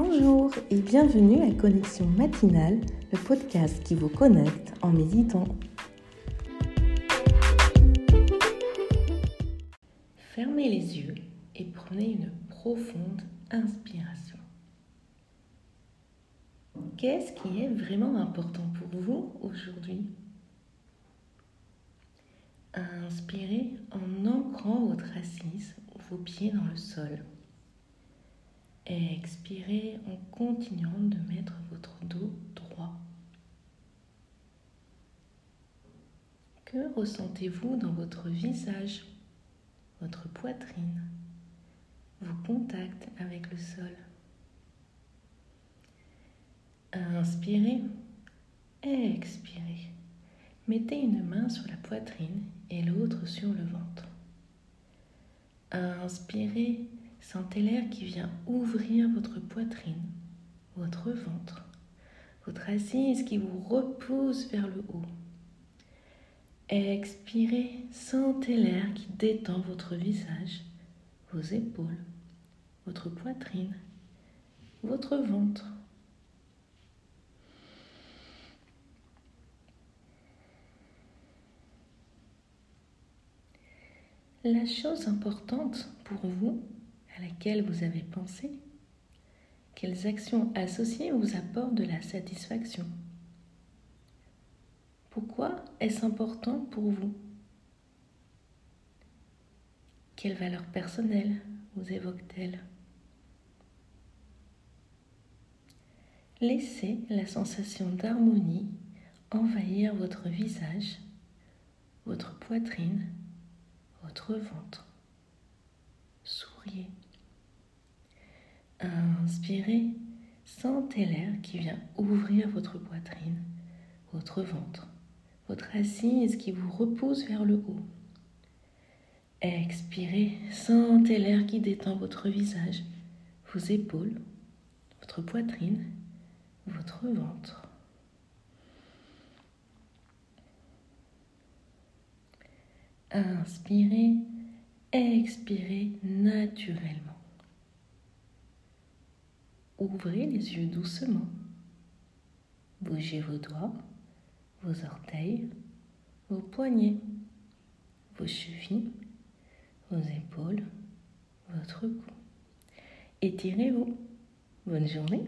Bonjour et bienvenue à Connexion matinale, le podcast qui vous connecte en méditant. Fermez les yeux et prenez une profonde inspiration. Qu'est-ce qui est vraiment important pour vous aujourd'hui? Inspirez en ancrant votre assise ou vos pieds dans le sol. Expirez en continuant de mettre votre dos droit. Que ressentez-vous dans votre visage, votre poitrine, vos contacts avec le sol Inspirez, expirez. Mettez une main sur la poitrine et l'autre sur le ventre. Inspirez Sentez l'air qui vient ouvrir votre poitrine, votre ventre, votre assise qui vous repousse vers le haut. Expirez, sentez l'air qui détend votre visage, vos épaules, votre poitrine, votre ventre. La chose importante pour vous, à laquelle vous avez pensé? Quelles actions associées vous apportent de la satisfaction? Pourquoi est-ce important pour vous? Quelle valeur personnelle vous évoque-t-elle? Laissez la sensation d'harmonie envahir votre visage, votre poitrine, votre ventre. Souriez. Inspirez, sentez l'air qui vient ouvrir votre poitrine, votre ventre, votre assise qui vous repousse vers le haut. Expirez, sentez l'air qui détend votre visage, vos épaules, votre poitrine, votre ventre. Inspirez, expirez naturellement. Ouvrez les yeux doucement. Bougez vos doigts, vos orteils, vos poignets, vos chevilles, vos épaules, votre cou. Étirez-vous. Bonne journée.